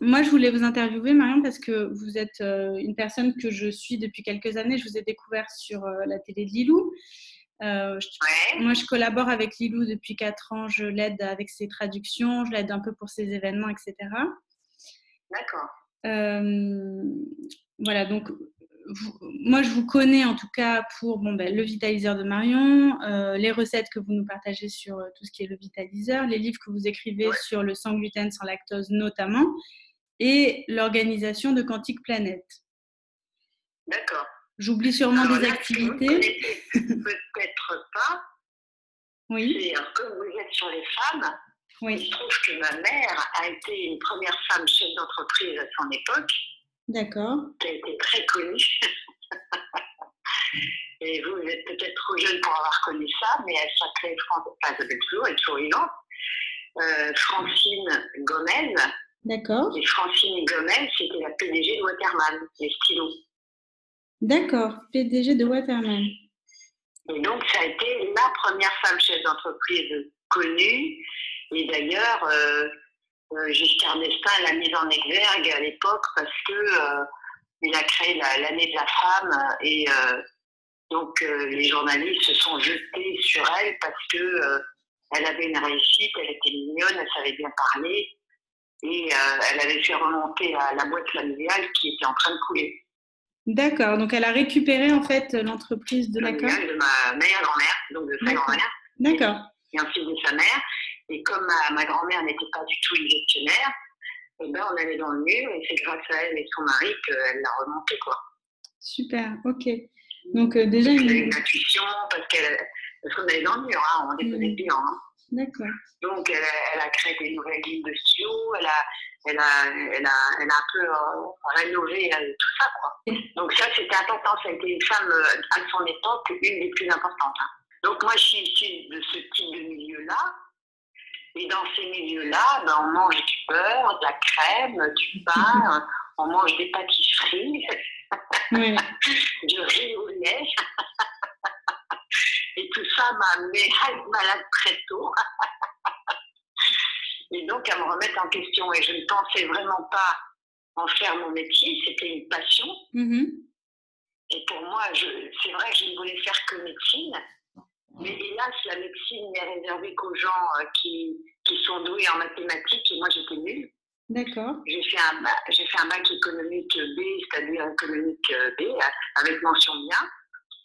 moi, je voulais vous interviewer, Marion, parce que vous êtes euh, une personne que je suis depuis quelques années. Je vous ai découvert sur euh, la télé de Lilou. Euh, moi, je collabore avec Lilou depuis 4 ans. Je l'aide avec ses traductions, je l'aide un peu pour ses événements, etc. D'accord. voilà, donc moi, je vous connais en tout cas pour bon, ben, le vitaliseur de Marion, euh, les recettes que vous nous partagez sur tout ce qui est le vitaliseur, les livres que vous écrivez sur le sans gluten, sans lactose notamment, et l'organisation de Quantique Planète. D'accord. J'oublie sûrement des activités. Peut-être pas. Oui. comme vous êtes sur les femmes, oui. il se trouve que ma mère a été une première femme chef d'entreprise à son époque. D'accord. Qui a été très connue. Et vous, vous êtes peut-être trop jeune pour avoir connu ça, mais elle s'appelait, enfin, elle toujours, elle est toujours vivante, euh, Francine Gomez. D'accord. Et Francine Gomez, c'était la PDG de Waterman, les stylos. D'accord, PDG de Waterman. Et donc, ça a été la première femme chef d'entreprise connue. Et d'ailleurs, euh, euh, Giscard d'Estaing l'a mise en exergue à l'époque parce que euh, il a créé l'année de la femme et euh, donc les journalistes se sont jetés sur elle parce que elle avait une réussite, elle était mignonne, elle savait bien parler et elle avait fait remonter à la boîte familiale qui était en train de couler. D'accord, donc elle a récupéré en fait l'entreprise de la de ma mère grand-mère, donc de sa grand-mère. D'accord. Et ensuite de sa mère. Et comme ma, grand-mère n'était pas du tout une gestionnaire, eh ben, on allait dans le mur et c'est grâce à elle et son mari qu'elle l'a remonté. Quoi. Super, ok. Donc euh, déjà une... une intuition parce qu'elle parce qu'on allait dans le mur, hein, on déposait mmh. Hein. D'accord. Donc elle, elle, a créé des nouvelles lignes de studio, elle a, elle a, elle a, elle a un peu euh, rénové euh, tout ça. Quoi. Donc ça c'était important, ça a été une femme à son époque une des plus importantes. Hein. Donc moi je suis issue de ce type de milieu-là. Et dans ces milieux-là, ben, on mange du beurre, de la crème, du pain, on mange des pâtisseries, du riz au lait. Et tout ça m'a amené à être malade très tôt. Et donc à me remettre en question. Et je ne pensais vraiment pas en faire mon métier, c'était une passion. Mm-hmm. Et pour moi, c'est vrai que je ne voulais faire que médecine. Mais hélas, la médecine n'est réservée qu'aux gens euh, qui, qui, sont doués en mathématiques et moi j'étais nulle. D'accord. J'ai fait, un, j'ai fait un bac économique B, c'est-à-dire économique euh, B, avec mention bien.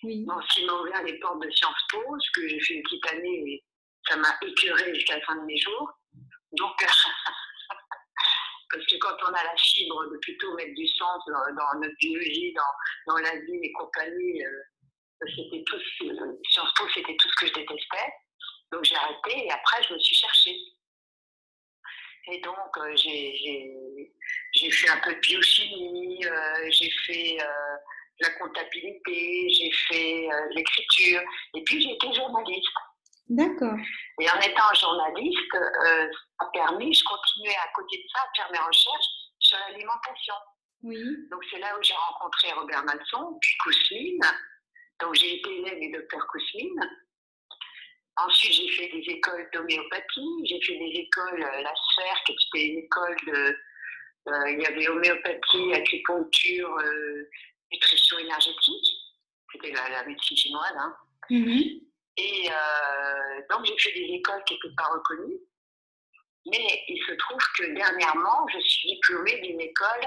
Oui. Bon, m'a ouvert les portes de Sciences Po, ce que j'ai fait une petite année, mais ça m'a écœuré jusqu'à la fin de mes jours. Donc, parce que quand on a la fibre de plutôt mettre du sens dans, notre biologie, dans, dans la vie et compagnie, euh, c'était tout, Sciences Po, c'était tout ce que je détestais. Donc j'ai arrêté et après je me suis cherchée. Et donc euh, j'ai fait un peu de biochimie, euh, j'ai fait euh, la comptabilité, j'ai fait l'écriture et puis j'ai été journaliste. D'accord. Et en étant journaliste, ça a permis, je continuais à côté de ça à faire mes recherches sur l'alimentation. Oui. Donc c'est là où j'ai rencontré Robert Malson, puis Cousine, donc j'ai été élève du docteur Kousmine. Ensuite, j'ai fait des écoles d'homéopathie. J'ai fait des écoles, euh, la sphère, qui était une école de. Euh, il y avait homéopathie, acupuncture, euh, énergétique. C'était la, médecine chinoise. Hein. Mm-hmm. Et donc, j'ai fait des écoles qui n'étaient pas reconnues. Mais il se trouve que dernièrement, je suis diplômée d'une école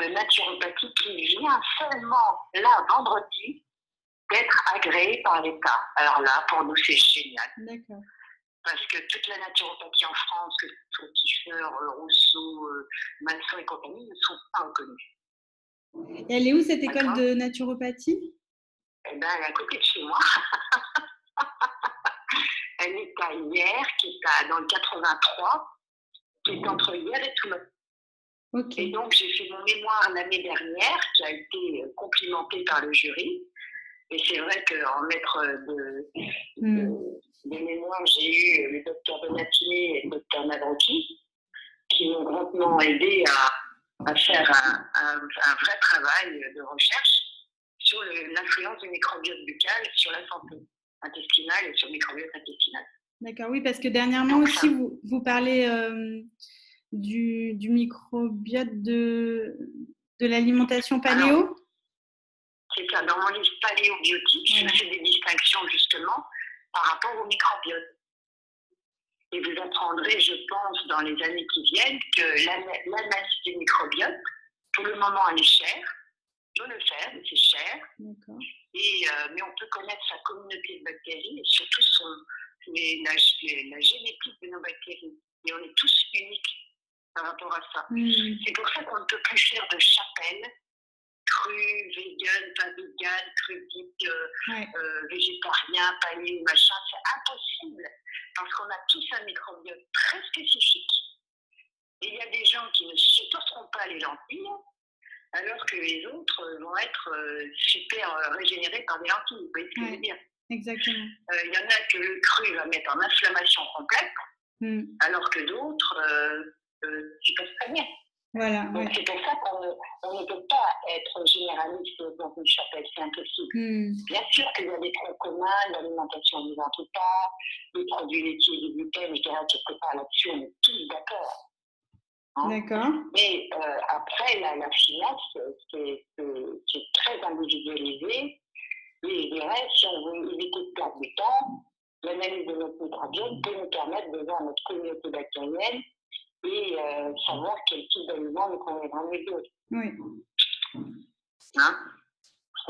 de naturopathie qui vient seulement là, vendredi, d'être agréé par l'État. Alors là, pour nous, c'est génial. D'accord. Parce que toute la naturopathie en France, que ce soit Kiefer, Rousseau, euh, Malson et compagnie, ne sont pas reconnus. Et elle est où cette école de naturopathie? Eh bien, elle est à côté de chez moi. elle est à Hier, qui est dans le 83, qui est entre Hier et Toulon. Ok. Et donc, j'ai fait mon mémoire l'année dernière, qui a été complimenté par le jury. Et c'est vrai qu'en maître de, mm. mémoire, j'ai eu le docteur Donatini et le docteur Nadroki qui m'ont grandement aidé à, faire un, vrai travail de recherche sur l'influence du microbiote buccal sur la santé intestinale et sur le microbiote intestinal. D'accord, oui, parce que dernièrement aussi, vous, vous parlez euh, du, du microbiote de, de l'alimentation paléo C'est ça, dans mon livre paléobiotique, je fais des distinctions justement par rapport au microbiote. Et vous apprendrez, je pense, dans les années qui viennent, que l'analyse du microbiote, pour le moment, elle est chère. On peut le faire, mais c'est cher. Et, euh, mais on peut connaître sa communauté de bactéries et surtout son, la, génétique de nos bactéries. Et on est tous uniques par rapport à ça. Hmm. C'est pour ça qu'on ne peut plus faire de chapelle cru, vegan, pas vegan, cru, euh, euh, végétarien, pané, machin. C'est impossible parce qu'on a tous un microbiote très spécifique. Et il y a des gens qui ne supporteront pas les lentilles, alors que les autres vont être euh, super régénérés par des lentilles. Vous voyez ce que je veux dire? Exactement. Il y en a que le cru va mettre en inflammation complète, hmm. alors que d'autres, euh, tu peux très bien. Voilà, Donc c'est pour ça qu'on ne, on ne peut pas être généraliste dans une chapelle, c'est impossible. Hmm. Bien sûr qu'il y a des points communs, l'alimentation ou pas, les produits laitiers, du gluten, je dirais quelque part là-dessus, on est tous d'accord. Hein. D'accord. Mais euh, après, la, la finance, c'est très individualisé. Et je dirais, si on veut éviter de perdre du temps, l'analyse de notre microbiote peut nous permettre de voir notre communauté bactérienne et euh, savoir quel type d'aliment nous conviendra mieux Oui. Hein?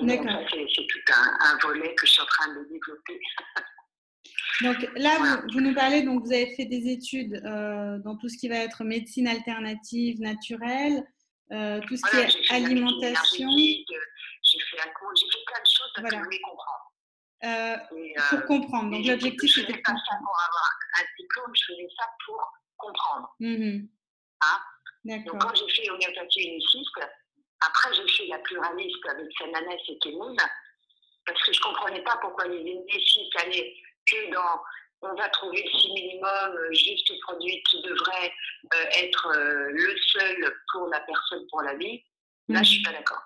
D'accord. C'est tout un, un, volet que je suis en train de développer. donc là, vous, nous parlez, donc vous avez fait des études euh, dans tout ce qui va être médecine alternative, naturelle, euh, tout ce qui est alimentation. J'ai fait un cours, j'ai fait plein de choses voilà. que je voulais comprendre. Euh, et, pour comprendre. Donc l'objectif c'était de comprendre. Pour avoir un diplôme, je faisais ça pour comprendre. Mmh hein? Donc, quand j'ai fait l'homéopathie uniciste, après, j'ai fait la pluraliste avec Sananès et Kemoun, parce que je ne comprenais pas pourquoi les unistes allaient que dans. On va trouver le si minimum, euh, juste produit qui devrait euh, être euh, le seul pour la personne, pour la vie. Là, je ne suis mmh pas d'accord.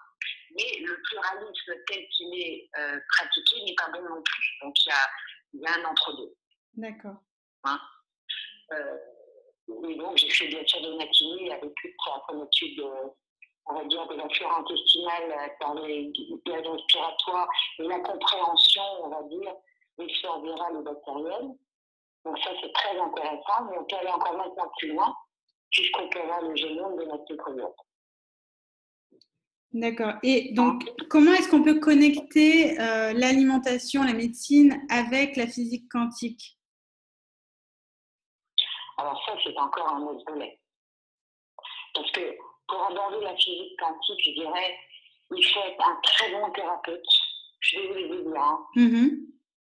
Mais le pluralisme tel qu'il est pratiqué n'est pas bon non plus. Donc, il y a, y a, un entre-deux. D'accord. Hein? Et donc, j'ai fait de matinée avec une étude, on va dire, de la flore intestinale par les gaz respiratoires et la compréhension, on va dire, des flores virales et bactériennes. Donc, ça, c'est très intéressant, mais on peut aller encore maintenant plus loin, puisqu'on peut voir le génome de notre microbiote. D'accord. Et donc, comment est-ce qu'on peut connecter euh, l'alimentation, la médecine avec la physique quantique? Alors ça, c'est encore un autre volet. Parce que pour aborder la physique quantique, je dirais, il faut être un très bon thérapeute. Je suis désolée de dire. Hein. Mm-hmm.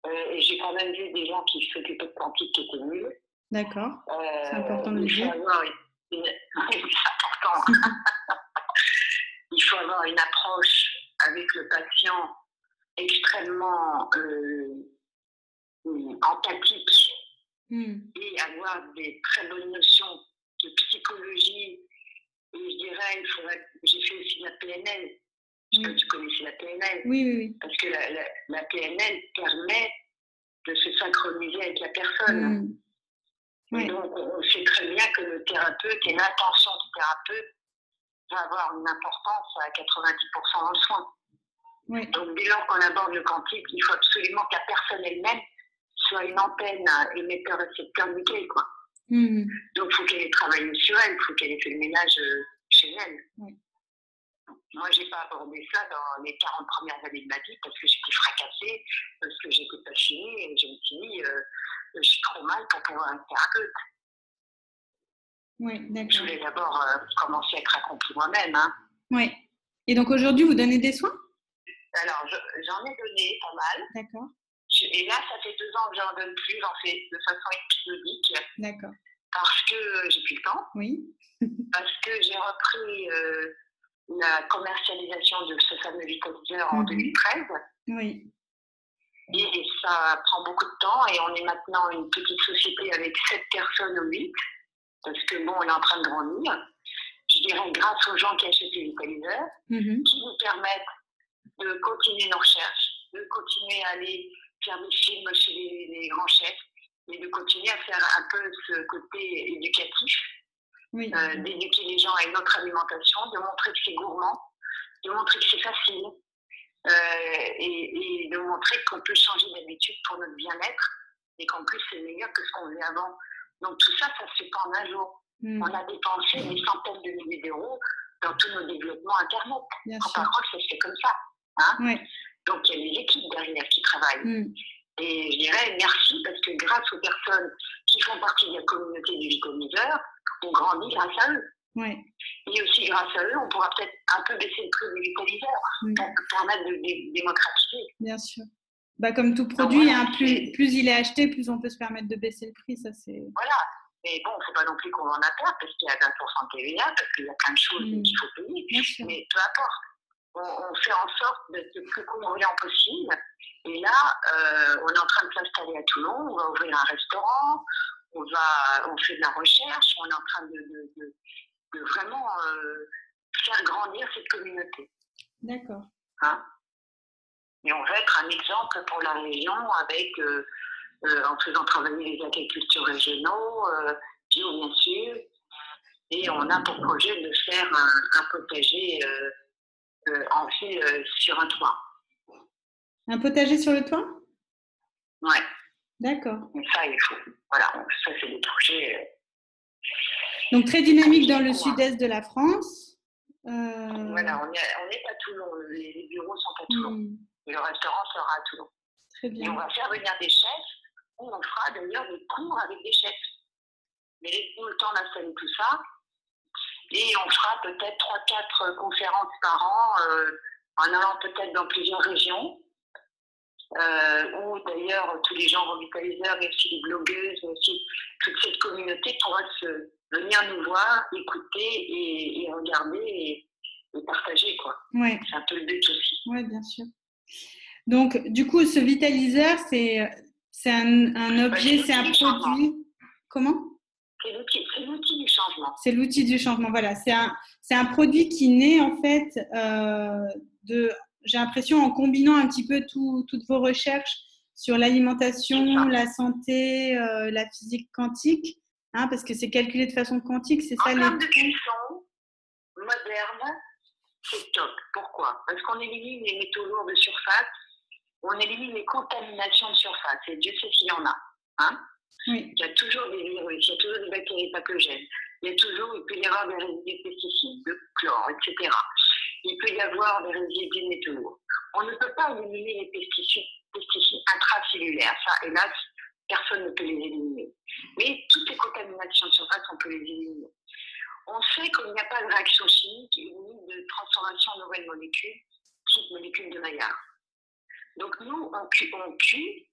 Euh, et j'ai quand même vu des gens qui s'occupaient de quantique qui étaient nuls. D'accord. Euh, c'est important de le dire. Une... c'est important. il faut avoir une approche avec le patient extrêmement euh, empathique Hmm. et avoir des très bonnes notions de psychologie. Et je dirais, il faudrait. J'ai fait aussi la PNL. Je que tu connaissais la PNL. Oui, oui, oui. Parce que la, la, PNL permet de se synchroniser avec la personne. Hmm. Donc, on sait très bien que le thérapeute et l'intention du thérapeute va avoir une importance à 90% dans le soin. Oui. Donc, dès lors qu'on aborde le quantique, il faut absolument que la personne elle-même soit une antenne émetteur-récepteur nickel, quoi. Mmh. Donc, il faut qu'elle ait travaillé sur elle, il faut qu'elle ait fait le ménage euh, chez elle. Moi, je n'ai pas abordé ça dans les 40 premières années de ma vie parce que j'étais fracassée, parce que j'étais pas finie et je me suis dit, euh, je suis trop mal pour pouvoir être thérapeute. Oui, d'accord. Je voulais d'abord euh, commencer à être accomplie moi-même. Hein. Oui. Et donc aujourd'hui, vous donnez des soins? Alors, j'en ai donné pas mal. D'accord. Et là, ça fait deux ans que j'en donne plus, j'en fais de façon épisodique. D'accord. Parce que j'ai plus le temps. Oui. parce que j'ai repris euh, la commercialisation de ce fameux vitaliseur en 2013. Mhm. Oui. Et ça prend beaucoup de temps et on est maintenant une petite société avec sept personnes ou huit. Parce que bon, on est en train de grandir. Je dirais grâce aux gens qui achètent les vitaliseurs, mhm. qui nous permettent de continuer nos recherches, de continuer à aller faire des films chez les, grands chefs et de continuer à faire un peu ce côté éducatif euh, d'éduquer les gens à une autre alimentation, de montrer que c'est gourmand, de montrer que c'est facile euh, et, de montrer qu'on peut changer d'habitude pour notre bien-être et qu'en plus c'est meilleur que ce qu'on faisait avant. Donc tout ça, ça se fait pas en un jour. Mm. On a dépensé des centaines de milliers d'euros dans tous nos développements Internet. En par contre, ça se fait comme ça. Hein Donc il y a des équipes derrière qui travaillent. Mm. Et je dirais merci parce que grâce aux personnes qui font partie de la communauté du Vicomiseur, on grandit grâce à eux. Ouais. Et aussi grâce à eux, on pourra peut-être un peu baisser le prix du vitaliseur pour permettre de, démocratiser. Bien sûr. Bah, comme tout produit, hein, plus, plus, il est acheté, plus on peut se permettre de baisser le prix. Ça, c'est... Voilà. Mais bon, il ne faut pas non plus qu'on en a peur parce qu'il y a 20% de TVA, parce qu'il y a plein de choses mm. qu'il faut payer. Mais peu importe. On, fait en sorte d'être le plus convoyant possible. Et là, euh, on est en train de s'installer à Toulon, on va ouvrir un restaurant, on, va, on fait de la recherche, on est en train de, de, vraiment euh, faire grandir cette communauté. D'accord. Hein? Et on va être un exemple pour la région avec, euh, en faisant travailler les agriculteurs régionaux, bio bien sûr. Et on a pour projet de faire un, potager en ville sur un toit. Un potager sur le toit? Ouais. D'accord. Ça, il faut. Voilà, ça, c'est des projets. Euh, Donc, très dynamique dans le sud-est de la France. Euh, voilà, on est, on est, à Toulon. Les, bureaux sont à Toulon. Hmm. Et le restaurant sera à Toulon. Très bien. Et on va faire venir des chefs. On fera d'ailleurs des cours avec des chefs. Mais le temps d'installer tout ça. Et on fera peut-être 3-4 conférences par an, euh, en allant peut-être dans plusieurs régions euh, où d'ailleurs tous les gens revitaliseurs, mais aussi les blogueuses, mais aussi toute cette communauté pourra se venir nous voir, écouter et, regarder et, partager. Quoi. Ouais. C'est un peu le but aussi. Oui, bien sûr. Donc, du coup, ce vitaliseur, c'est, c'est un, un bah, objet, c'est un produit. Comment? C'est l'outil, du changement. C'est l'outil du changement, voilà. C'est un, un produit qui naît en fait euh, de j'ai l'impression, en combinant un petit peu toutes vos recherches sur l'alimentation, la santé, euh, la physique quantique, hein, parce que c'est calculé de façon quantique, c'est ça En termes de cuisson moderne, c'est top. Pourquoi? Parce qu'on élimine les métaux lourds de surface, on élimine les contaminations de surface, et Dieu sait s'il y en a. Hein Il y a toujours des virus, il y a toujours des bactéries pathogènes, il y a toujours, il peut y avoir des résidus de pesticides, de chlore, etc il peut y avoir des résidus de métaux On ne peut pas éliminer les pesticides, intracellulaires. Ça, hélas, personne ne peut les éliminer. Mais toutes les contaminations de surface, on peut les éliminer. On sait qu'il n'y a pas de réaction chimique ni de transformation en nouvelles molécules, type molécules de Maillard. Donc nous, on cuit,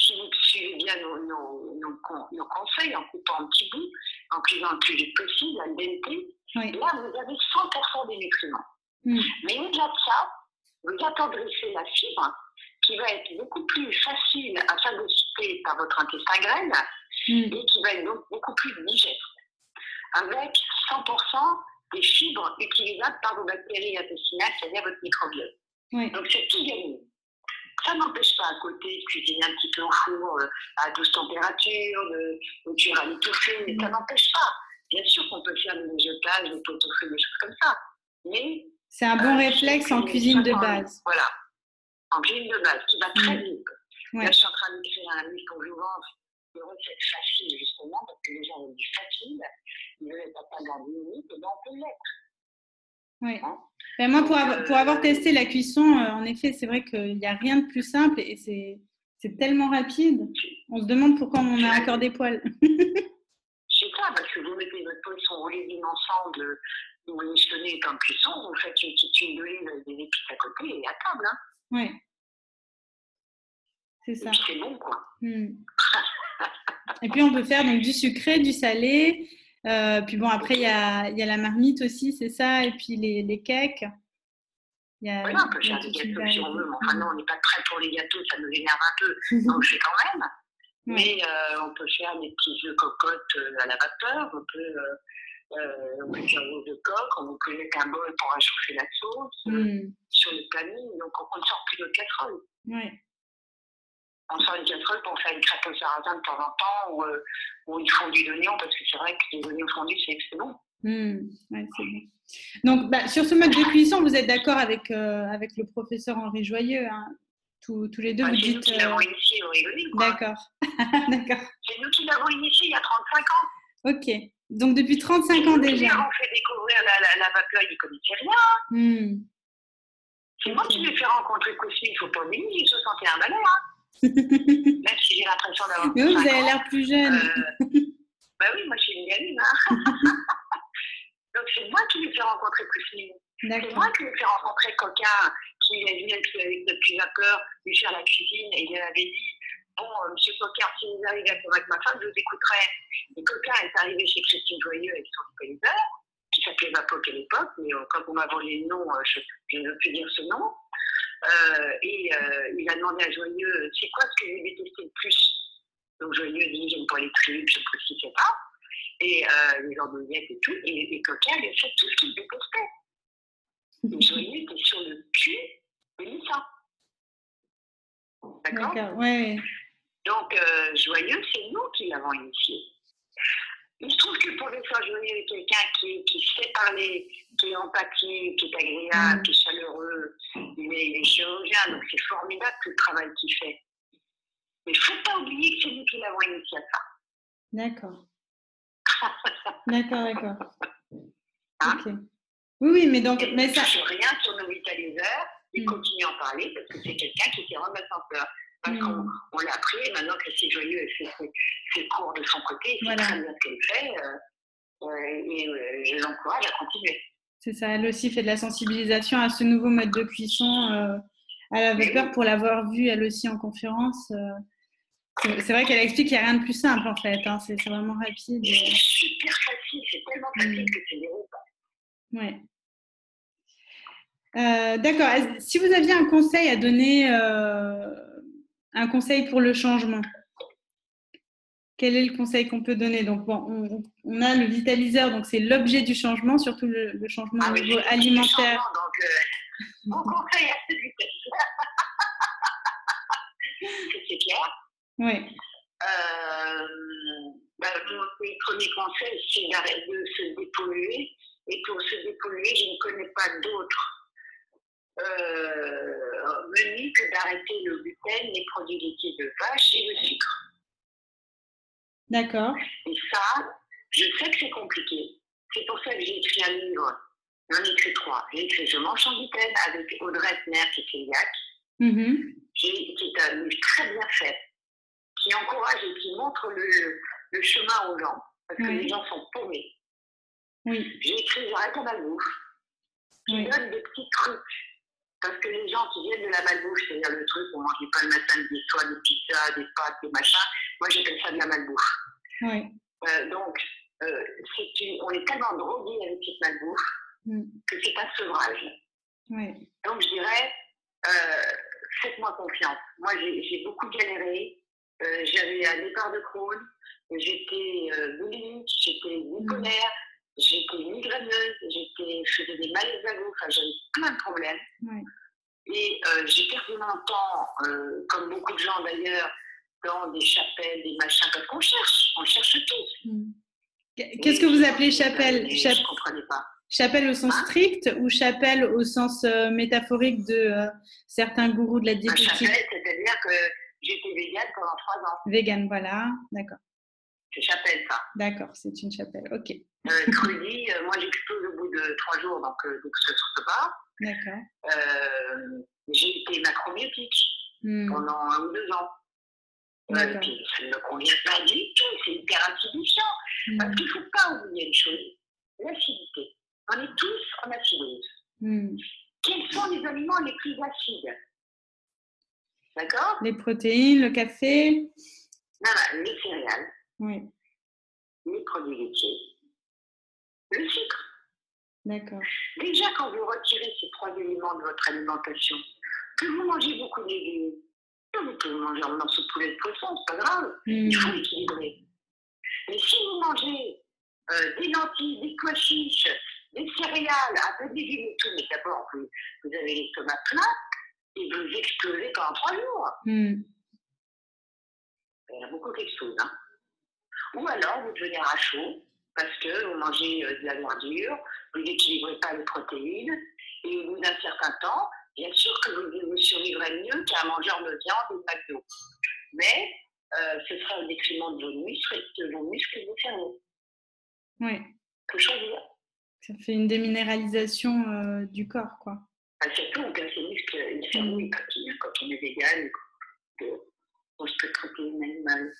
si vous suivez bien nos, conseils en coupant un petit bout, en cuisant le plus vite possible, al dente, là vous avez 100% des nutriments. Mm. Mais au-delà de ça, vous attendrissez la fibre qui va être beaucoup plus facile à phagocyter par votre intestin grêle mm. et qui va être donc beaucoup plus digeste. Avec 100% des fibres utilisables par vos bactéries intestinales, c'est-à-dire votre microbiote. Donc c'est tout gagné. Ça n'empêche pas à côté de cuisiner un petit peu au four euh, à douce température, de, cuire à l'étouffée, mais ça mm. n'empêche pas. Bien sûr qu'on peut faire des mijotages, des pot au feu, des choses comme ça. Mais c'est un bon réflexe en cuisine de base. Voilà, en cuisine de base, qui va très mm. vite. Là, je suis en train d'écrire un livre pour je vends des recettes faciles, justement, parce que les gens ont du facile. Ils ne veulent pas dans 10 minutes, et bien on peut l'être. Oui. Hein? Ben moi, pour, avoir, pour avoir euh, testé la cuisson, euh, en effet, c'est vrai qu'il n'y a rien de plus simple et c'est tellement rapide. On se demande pourquoi on a encore des poils. c'est ça, parce que vous mettez votre poisson roulé d'une ensemble vous missionnez comme cuisson, vous faites une petite huile d'olive des épices à côté et à table. Hein. Oui. C'est ça. C'est bon, quoi. Hmm. et puis, on peut faire donc, du sucré, du salé. Euh, puis bon, après, il y a, y a, la marmite aussi, c'est ça. Et puis les, les cakes. oui, on peut faire des gâteaux si on veut. Mais enfin, non, on n'est pas prêt pour les gâteaux, ça nous énerve un peu. Donc, je fais quand même. Mais euh, on peut faire des petits œufs cocottes euh, à la vapeur. On peut euh, on peut faire un de coque, on peut mettre un bol pour réchauffer la sauce euh, mm. sur le planning, donc on ne sort plus de casserole. On sort une casserole pour faire une crêpe au sarrasin de temps en temps ou, euh, ou une fondue d'oignons parce que c'est vrai que les oignons fondus, c'est. Mmh, ouais, c'est bon. Donc, bah, sur ce mode de cuisson, vous êtes d'accord avec, euh, avec le professeur Henri Joyeux hein? Tous, tous, les deux, bah, vous c'est dites. nous qui l'avons initié au. D'accord. D'accord. C'est nous qui l'avons initié il y a 35 ans. Ok. Donc, depuis 35 ans Nous déjà. avons fait découvrir la, la, la vapeur, il ne connaissait rien. Mmh. C'est moi qui ai fait rencontrer Cosme, il ne faut pas oublier, j'ai 61 balais, hein. Même si j'ai l'impression d'avoir Mais vous 5 avez l'air plus jeune. Euh, bah oui, moi je suis une gamine. Hein. Donc c'est moi qui lui ai fait rencontrer Cosme. C'est moi qui lui ai fait rencontrer Coquin, qui est venu avec, depuis vapeur lui faire la cuisine et il avait dit Bon, euh, monsieur Coquin, si vous arrivez à convaincre ma femme, je vous écouterai. Et Coquin est arrivé chez Christine Joyeux avec son localiseur, qui s'appelait Vapoc à l'époque, mais euh, quand on m'a volé le nom, euh, je, je ne veux plus dire ce nom. Euh, et euh, il a demandé à Joyeux C'est quoi ce que vous détestez le plus? Donc Joyeux dit J'aime pas les tripes, je ne précisais pas. Et euh, les andouillettes et tout. Et, et Coquin lui a fait tout ce qu'il détestait. Joyeux était sur le cul de Lisa. D'accord? Ouais. Donc, euh, Joyeux, c'est nous qui l'avons initié. Il se trouve que pour des fois, Joyeux est quelqu'un qui, qui sait parler, qui est empathique, qui est agréable, Mm. qui est chaleureux. Il est, il est chirurgien, donc c'est formidable tout le travail qu'il fait. Mais il ne faut pas oublier que c'est nous qui l'avons initié à ça. D'accord. D'accord, d'accord. Hein Ok. Oui, oui, mais donc, mais ne ça. touche rien sur nos vitaliseurs. Il Mm. continue à en parler parce que c'est quelqu'un qui s'est remis en peur. Parce Mm. qu'on on l'a appris, et maintenant Christine Joyeux elle fait ses, ses cours de son côté, c'est Voilà. très bien ce qu'elle fait. euh, euh, et euh, je l'encourage à continuer. C'est ça, elle aussi fait de la sensibilisation à ce nouveau mode de cuisson euh, à la vapeur pour l'avoir vu elle aussi en conférence. euh, c'est vrai qu'elle explique qu'il n'y a rien de plus simple en fait, hein, c'est vraiment rapide. Et C'est super facile, c'est tellement facile Mm. que. Ouais. Euh, D'accord. Si vous aviez un conseil à donner, euh, un conseil pour le changement, quel est le conseil qu'on peut donner? Donc, bon, on, on a le vitaliseur, donc c'est l'objet du changement, surtout le, le changement Ah au niveau alimentaire. changement, Donc, euh, mon conseil à celui c'est clair? Oui, Euh, bah, mon premier conseil, c'est d'arrêter de se dépolluer. Et pour se dépolluer, je ne connais pas d'autre euh, menu que d'arrêter le gluten, les produits laitiers de vache et le sucre. D'accord. Et ça, je sais que c'est compliqué. C'est pour ça que j'ai écrit un livre. J'en ai écrit trois. J'ai écrit Je mange sans gluten avec Audrey Tner, qui est cœliaque. Qui qui est un livre très bien fait, qui encourage et qui montre le, le chemin aux gens, parce que les gens sont paumés. Oui, J'ai écrit J'arrête la malbouffe, qui oui, donne des petits trucs, parce que les gens qui viennent de la malbouffe, c'est-à-dire le truc, on mange pas le matin des soirs, des pizzas, des pâtes, des machins, moi j'appelle ça de la malbouffe. oui. Euh, donc, euh, c'est une- on est tellement drogué avec cette malbouffe Mm. que c'est un sevrage. oui. Donc, je dirais, euh, faites-moi confiance. Moi, j'ai beaucoup galéré. Euh, J'avais un départ de Crohn. J'étais boulimique, j'étais bipolaire, j'étais migraineuse, j'étais, je faisais des malaises à. Enfin, j'avais plein de problèmes. Et j'ai perdu mon temps, comme beaucoup de gens d'ailleurs, des chapelles, des machins, parce qu'on cherche, on cherche tous. Mm. Qu'est-ce que vous appelez chapelle? Et Chap- Je ne comprenais pas. Chapelle au sens Hein? strict ou chapelle au sens euh, métaphorique de euh, certains gourous de la diététique? chapelle, c'est-à-dire que j'étais végane pendant trois ans. Vegan, voilà. D'accord, C'est chapelle, ça. d'accord, c'est une chapelle. Ok, Euh, Trudy, euh, moi j'explose au bout de trois jours, donc euh, donc ça ne sorte pas. d'accord. Euh, j'ai été macrobiotique Hmm, pendant un ou deux ans. Euh, puis ça ne me convient pas du tout, c'est hyper acidifiant. Parce hmm, qu'il ne faut pas oublier une chose, l'acidité. On est tous en acidose. hmm. Quels sont les aliments les plus acides? D'accord? Les protéines, le café. Non, non, les céréales, Oui, les produits laitiers, le sucre. d'accord. Déjà, quand vous retirez ces trois éléments de votre alimentation, que vous mangez beaucoup de légumes, vous pouvez manger un morceau de poulet de poisson, c'est pas grave. Hmm, Il faut équilibrer. Mais si vous mangez euh, des lentilles, des pois chiches, des céréales, un peu de légumes et tout, mais d'abord, vous, vous avez l'estomac plein et vous explosez pendant trois jours. hmm. Il y a beaucoup quelque chose. Hein. Ou alors, vous devenez chaud parce que vous mangez euh, de la verdure, vous n'équilibrez pas les protéines, et au bout d'un certain temps, bien sûr que vous, vous survivrez mieux qu'un mangeur de viande ou de d'eau. Mais euh, ce sera un détriment de vos muscles, de vos muscles et de vos cerveaux. Oui. Faut choisir. Ça fait une déminéralisation euh, du corps, quoi. Ah, surtout, on perd ses muscles et le cerveau, il quand on est vegan, on se peut protéines animales.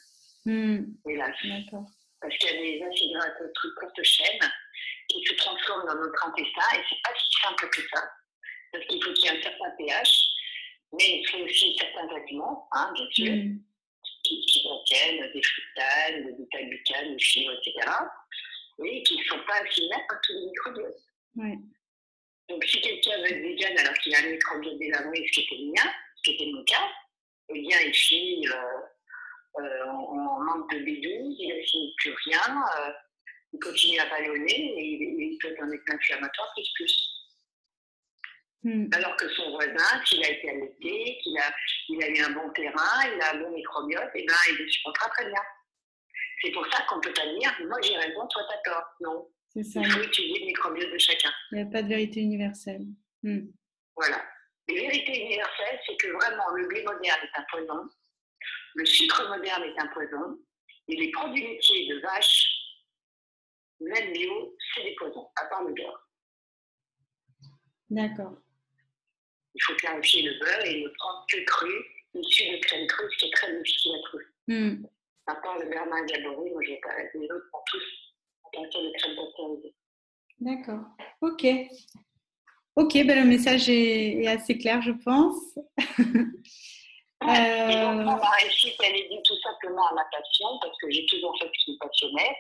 Mmh. Hélas. D'accord. Parce qu'il y a des acides gras de courte chaîne qui se transforment dans notre intestin et c'est pas si simple que ça. Parce qu'il faut qu'il y ait un certain pH, mais il faut aussi certains aliments, hein, bien sûr, mmh. qui, qui, contiennent des fructanes, des bêta-glucanes, des fibres, etc. Et qui ne sont pas assimilables à tous les microbiotes. Ouais. Donc, si quelqu'un veut être vegan alors qu'il a un microbiote délabré, ce qui était le mien, ce qui était mon cas, eh bien, il finit euh, euh, manque de B12, il ne finit plus rien, euh, il continue à ballonner et il, il peut être un état inflammatoire plus plus. Hmm. Alors que son voisin, s'il a été allaité, qu'il a, il a eu un bon terrain, il a un bon microbiote, et eh ben, il le supportera très bien. C'est pour ça qu'on ne peut pas dire, moi j'ai raison, toi t'as tort. Non. Il faut étudier le microbiote de chacun. Il n'y a pas de vérité universelle. Hmm. Voilà. La vérité universelle, c'est que vraiment le blé moderne est un poison, le sucre moderne est un poison, et les produits laitiers de vache, même bio, c'est des poisons, à part le beurre. D'accord. Il faut clarifier le beurre et ne prendre que cru, issu de crème crue, ce qui est très difficile à trouver. Hmm. À part le beurre Margabory, moi j'ai pas les autres pour tous à partir de crème pasteurisée. D'accord. Ok. Ok, ben le message est, assez clair, je pense. euh... Et donc, moi, ma réussite, elle est due tout simplement à ma passion, parce que j'ai toujours fait ce qui me passionnait.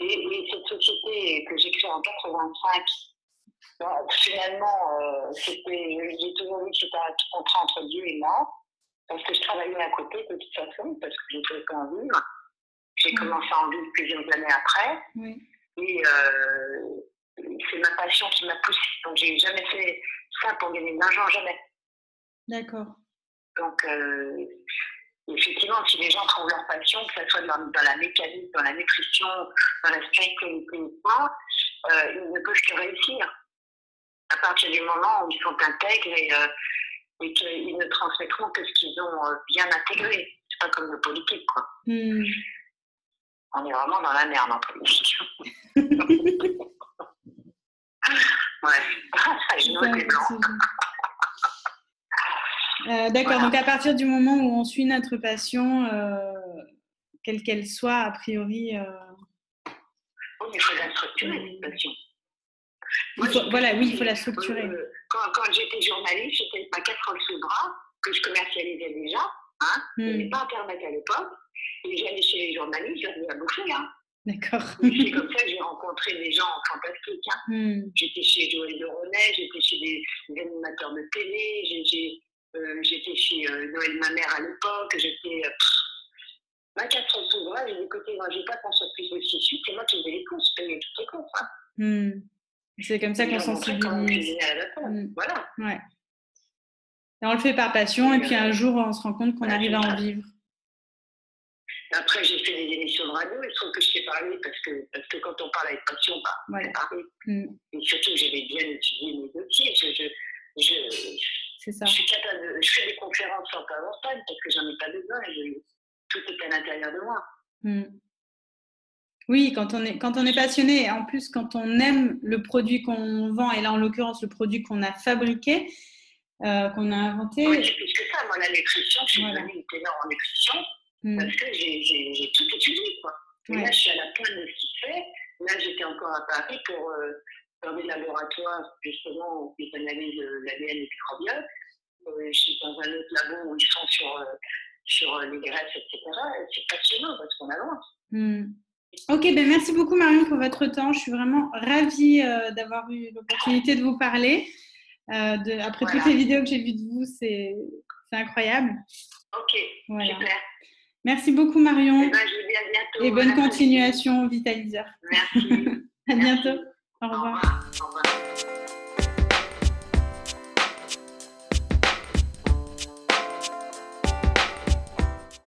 Et, cette société que j'ai créée en 85, finalement, euh, j'ai toujours vu que c'était un contrat entre Dieu et moi, parce que je travaillais à côté de toute façon, parce que pas en vivre. J'ai commencé à en vivre plusieurs années après. Et euh, c'est ma passion qui m'a poussée. Donc, j'ai jamais fait ça pour gagner de l'argent, jamais. D'accord. Donc, euh, effectivement, si les gens trouvent leur passion, que ce soit dans, la mécanique, dans la nutrition, dans la spiritualité ou euh, ils ne peuvent que réussir. À partir du moment où ils sont intègres et, euh, et qu'ils ne transmettront que ce qu'ils ont euh, bien intégré. C'est pas comme le politique, quoi. Hmm. On est vraiment dans la merde en politique. ouais, euh, D'accord, donc à partir du moment où on suit notre passion, euh, quelle qu'elle soit, a priori. Oui, il faut la structurer, cette passion. Voilà, oui, il faut la structurer. Euh, quand, quand j'étais journaliste, j'étais pas quatre ans sous le bras, que je commercialisais déjà. Hein, hmm. Je n'avais pas Internet à l'époque. Et j'allais chez les journalistes, j'avais à bouffer. Hein. D'accord. c'est comme ça que j'ai rencontré des gens fantastiques. Hein. Hmm. J'étais chez Joël de Ronet, j'étais chez des, animateurs de télé, euh, j'étais chez euh, Noël ma mère à l'époque, j'étais. Euh, 24 heures sous bras, j'ai dit écoutez, moi j'ai pas qu'on soit plus de suite, c'est moi qui faisais les courses, je payais toutes les courses. Hein. Hmm. C'est comme ça qu'on sensibilise. Hmm. Voilà. Ouais. Et on le fait par passion, et puis un jour on se rend compte qu'on arrive à en vivre. Après, j'ai fait des émissions de radio, il se trouve que je sais parler parce que, parce que quand on parle avec passion, bah, voilà. parler. Mm. Et surtout, j'avais bien étudié mes dossiers. Je, je, je, C'est ça. Je, suis capable de, je fais des conférences en PowerPoint parce que j'en ai pas besoin. Je, tout est à l'intérieur de moi. Mm. Oui, quand on, est, quand on est passionné, en plus quand on aime le produit qu'on vend, et là en l'occurrence le produit qu'on a fabriqué, euh, qu'on a inventé. Oui, c'est plus que ça. Moi, la nutrition, je suis voilà. devenue une ténor en nutrition. Mm. Parce que j'ai tout étudié, quoi. Et là, je suis à la pointe de ce qui se fait. Là, j'étais encore à Paris pour euh, faire des laboratoires, justement, où ils analysent l'ADN et microbiote. Euh, je suis dans un autre labo où ils sont sur, euh, sur les graisses, etc. C'est passionnant parce qu'on avance. Mm. Ok, ben merci beaucoup Marion pour votre temps. Je suis vraiment ravie euh, d'avoir eu l'opportunité de vous parler. Euh, de, après voilà. toutes les vidéos que j'ai vues de vous, c'est incroyable. Ok, voilà. super. Merci beaucoup Marion. Eh ben, je vous dis à bientôt. Et bonne continuation Vitaliseur. Merci. à Merci. bientôt. Au revoir. Au revoir. Au revoir.